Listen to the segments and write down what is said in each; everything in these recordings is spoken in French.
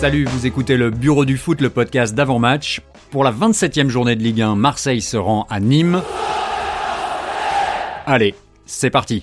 Salut, vous écoutez le Bureau du Foot, le podcast d'avant-match. Pour la 27e journée de Ligue 1, Marseille se rend à Nîmes. Allez, c'est parti.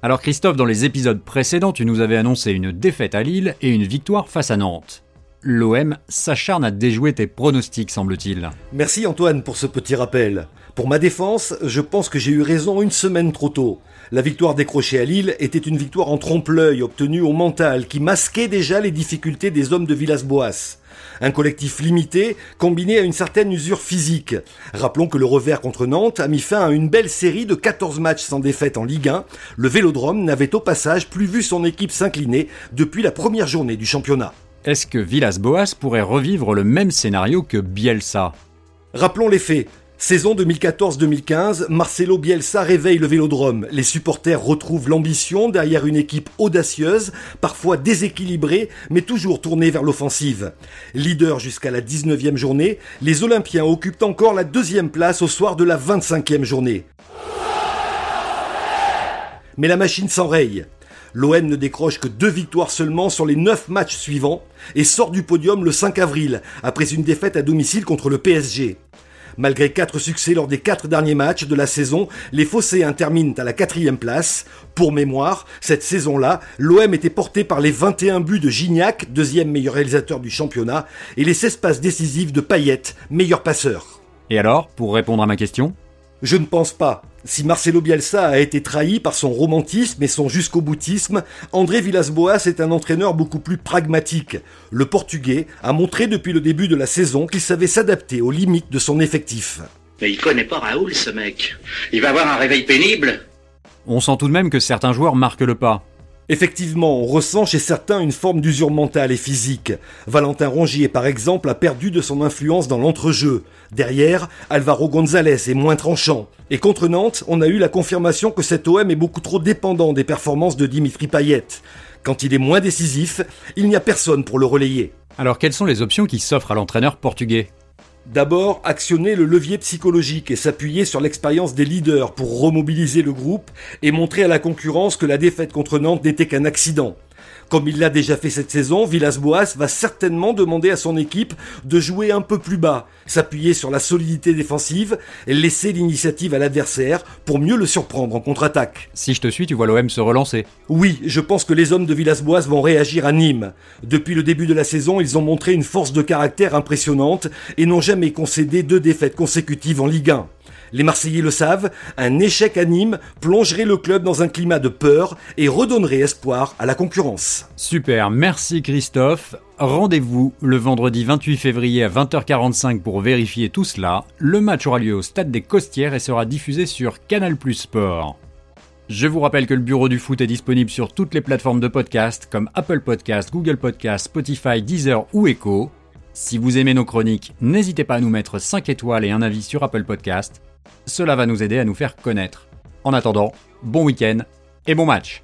Alors Christophe, dans les épisodes précédents, tu nous avais annoncé une défaite à Lille et une victoire face à Nantes. L'OM s'acharne à déjouer tes pronostics, semble-t-il. Merci Antoine pour ce petit rappel. Pour ma défense, je pense que j'ai eu raison une semaine trop tôt. La victoire décrochée à Lille était une victoire en trompe-l'œil obtenue au mental qui masquait déjà les difficultés des hommes de Villas-Boas. Un collectif limité combiné à une certaine usure physique. Rappelons que le revers contre Nantes a mis fin à une belle série de 14 matchs sans défaite en Ligue 1. Le Vélodrome n'avait au passage plus vu son équipe s'incliner depuis la première journée du championnat. Est-ce que Villas-Boas pourrait revivre le même scénario que Bielsa? Rappelons les faits. Saison 2014-2015, Marcelo Bielsa réveille le vélodrome. Les supporters retrouvent l'ambition derrière une équipe audacieuse, parfois déséquilibrée, mais toujours tournée vers l'offensive. Leader jusqu'à la 19e journée, les Olympiens occupent encore la deuxième place au soir de la 25e journée. Mais la machine s'enraye. L'OM ne décroche que deux victoires seulement sur les neuf matchs suivants et sort du podium le 5 avril après une défaite à domicile contre le PSG. Malgré quatre succès lors des quatre derniers matchs de la saison, les Phocéens terminent à la quatrième place. Pour mémoire, cette saison-là, l'OM était porté par les 21 buts de Gignac, deuxième meilleur réalisateur du championnat, et les 16 passes décisives de Payet, meilleur passeur. Et alors, pour répondre à ma question Je ne pense pas. Si Marcelo Bielsa a été trahi par son romantisme et son jusqu'au boutisme, André Villas-Boas est un entraîneur beaucoup plus pragmatique. Le Portugais a montré depuis le début de la saison qu'il savait s'adapter aux limites de son effectif. Mais il connaît pas Raoul, ce mec. Il va avoir un réveil pénible. On sent tout de même que certains joueurs marquent le pas. Effectivement, on ressent chez certains une forme d'usure mentale et physique. Valentin Rongier, par exemple, a perdu de son influence dans l'entrejeu. Derrière, Alvaro González est moins tranchant. Et contre Nantes, on a eu la confirmation que cet OM est beaucoup trop dépendant des performances de Dimitri Payet. Quand il est moins décisif, il n'y a personne pour le relayer. Alors quelles sont les options qui s'offrent à l'entraîneur portugais? D'abord, actionner le levier psychologique et s'appuyer sur l'expérience des leaders pour remobiliser le groupe et montrer à la concurrence que la défaite contre Nantes n'était qu'un accident. Comme il l'a déjà fait cette saison, Villas-Boas va certainement demander à son équipe de jouer un peu plus bas, s'appuyer sur la solidité défensive et laisser l'initiative à l'adversaire pour mieux le surprendre en contre-attaque. Si je te suis, tu vois l'OM se relancer. Oui, je pense que les hommes de Villas-Boas vont réagir à Nîmes. Depuis le début de la saison, ils ont montré une force de caractère impressionnante et n'ont jamais concédé deux défaites consécutives en Ligue 1. Les Marseillais le savent, un échec à Nîmes plongerait le club dans un climat de peur et redonnerait espoir à la concurrence. Super, merci Christophe. Rendez-vous le vendredi 28 février à 20h45 pour vérifier tout cela. Le match aura lieu au Stade des Costières et sera diffusé sur Canal Plus Sport. Je vous rappelle que le Bureau du Foot est disponible sur toutes les plateformes de podcast comme Apple Podcast, Google Podcast, Spotify, Deezer ou Echo. Si vous aimez nos chroniques, n'hésitez pas à nous mettre 5 étoiles et un avis sur Apple Podcast. Cela va nous aider à nous faire connaître. En attendant, bon week-end et bon match